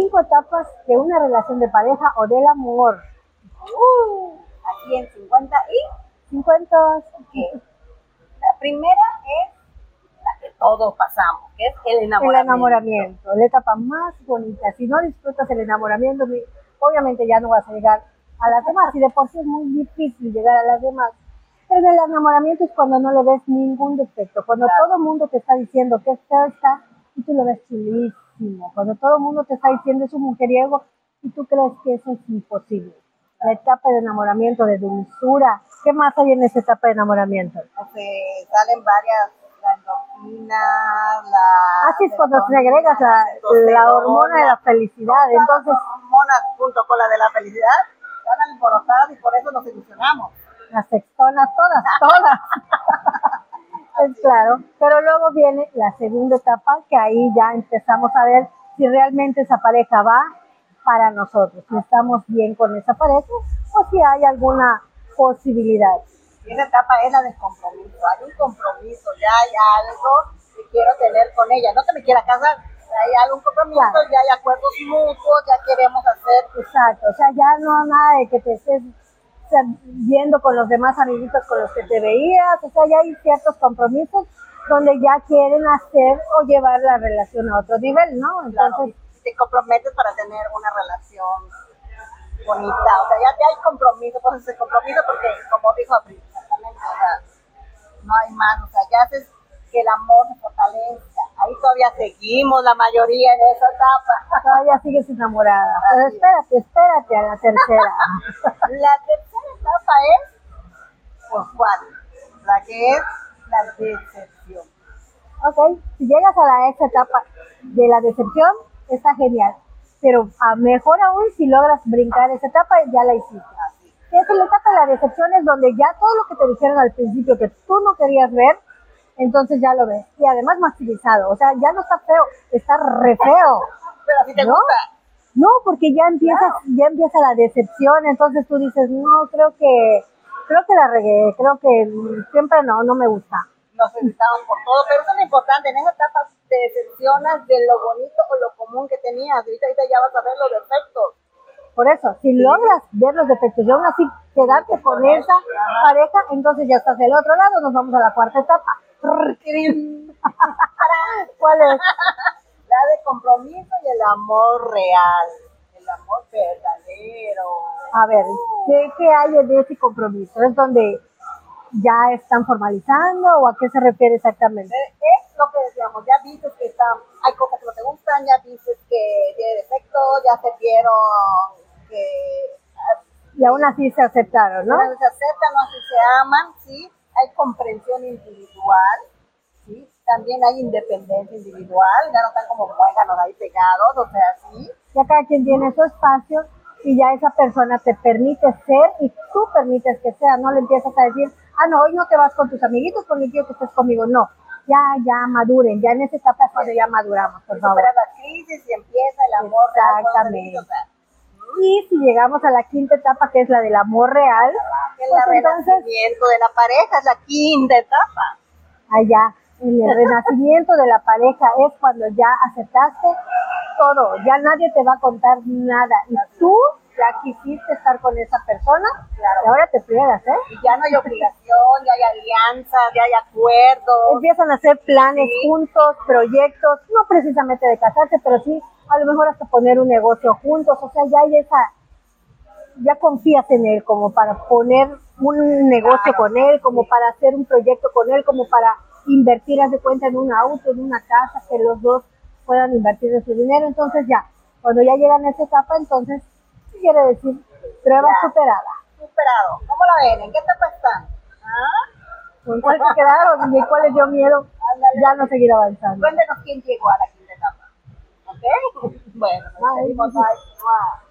cinco etapas de una relación de pareja o del amor. Uh, aquí en 50 y 50. que la primera es la que todos pasamos, que es el El enamoramiento. enamoramiento, la etapa más bonita. Si no disfrutas el enamoramiento, mi- obviamente ya no vas a llegar a las demás. Y de por sí es muy difícil llegar a las demás. Pero el enamoramiento es cuando no le ves ningún defecto. Cuando Claro. todo el mundo te está diciendo que es está y tú lo ves chulísimo. Cuando todo el mundo te está diciendo es un mujeriego y tú crees que eso es imposible. La etapa de enamoramiento, de dulzura. ¿Qué más hay en esa etapa de enamoramiento? Se salen varias, la endorfina, la... Así es cuando te agregas la, la hormona de la felicidad. Entonces, hormonas junto con la de la felicidad están alborotadas y por eso nos ilusionamos. las sextonas, todas, todas. Claro. Pero luego viene la segunda etapa, que ahí ya empezamos a ver si realmente esa pareja va para nosotros, si estamos bien con esa pareja o si hay alguna posibilidad. Y esa etapa es la del compromiso. Hay un compromiso, ya hay algo que quiero tener con ella. No que me quiera casar, hay algún compromiso, Claro. ya hay acuerdos mutuos, ya queremos hacer. Exacto, o sea, ya no nada de que te estés viendo con los demás amiguitos con los que te veías, o sea, ya hay ciertos compromisos donde ya quieren hacer o llevar la relación a otro nivel, ¿no? Claro, Entonces, y te comprometes para tener una relación bonita. O sea, ya, ya hay compromiso, pues ese compromiso, porque como dijo Abril, exactamente, o sea, no hay más, o sea, ya haces que el amor se fortalezca. Ahí todavía seguimos la mayoría en esa etapa. todavía sigues enamorada. Pero espérate, espérate a la tercera. La tercera etapa es, pues, ¿cuál? La que es la decepción. ok, si llegas a la esa etapa de la decepción, está genial. Pero a mejor aún si logras brincar esa etapa, ya la hiciste. Es la etapa de la decepción es donde ya todo lo que te dijeron al principio que tú no querías ver, entonces ya lo ves. Y además maximizado. O sea, ya no está feo, está re feo. Pero si te ¿No? gusta, No, porque ya empiezas, ya empieza la decepción, entonces tú dices, no, creo que, creo que la regué, creo que siempre no, no me gusta. nos felicitamos por todo, pero eso es lo importante, en esa etapa te decepcionas de lo bonito o lo común que tenías, ahorita, ahorita ya vas a ver los defectos. Por eso, si logras ver los defectos y aún así quedarte con esa pareja, entonces ya estás del otro lado, nos vamos a la cuarta etapa. ¿Cuál es? Compromiso y el amor real, el amor verdadero. A ver, ¿qué, qué hay en ese compromiso? ¿Es donde ya están formalizando o a qué se refiere exactamente? Es lo que decíamos, ya dices que está, hay cosas que no te gustan, ya dices que tiene defectos, ya se vieron que Y aún así se aceptaron, ¿no? no se aceptan, no así se aman, sí, hay comprensión individual, también hay independencia individual, ya no están como muéganos ahí pegados, o sea, sí, Ya cada quien tiene su espacio y ya esa persona te permite ser y tú permites que sea, no le empiezas a decir, ah, no, hoy no te vas con tus amiguitos porque quiero que estés conmigo, no. Ya, ya maduren, ya en esa etapa es cuando ya maduramos, por favor. supera la crisis y empieza el amor real, Exactamente. Y si llegamos a la quinta etapa, que es la del amor real, el pues entonces, de la pareja es la quinta etapa. allá, en el renacimiento de la pareja es cuando ya aceptaste todo, ya nadie te va a contar nada. Y tú ya quisiste estar con esa persona, Claro. y ahora te friegas, ¿eh? Y ya no hay obligación, ya hay alianzas, ya hay acuerdos. Empiezan a hacer planes Sí. juntos, proyectos, no precisamente de casarse, pero sí a lo mejor hasta poner un negocio juntos, o sea, ya hay esa, ya confías en él como para poner un negocio Claro. con él, como para hacer un proyecto con él, como para invertir, haz de cuenta, en un auto, en una casa, que los dos puedan invertir de su dinero, entonces ya, cuando ya llegan a esa etapa, entonces, ¿qué quiere decir? Prueba Ya. superada. Superado. ¿Cómo la ven? ¿En qué etapa están? ¿Ah? ¿Con cuál se quedaron y cuál les dio miedo? Ándale. Ya no seguir avanzando. Cuéntenos quién llegó a la quinta etapa. ¿Ok? Bueno, nos Bye. despedimos. Bye. Mua.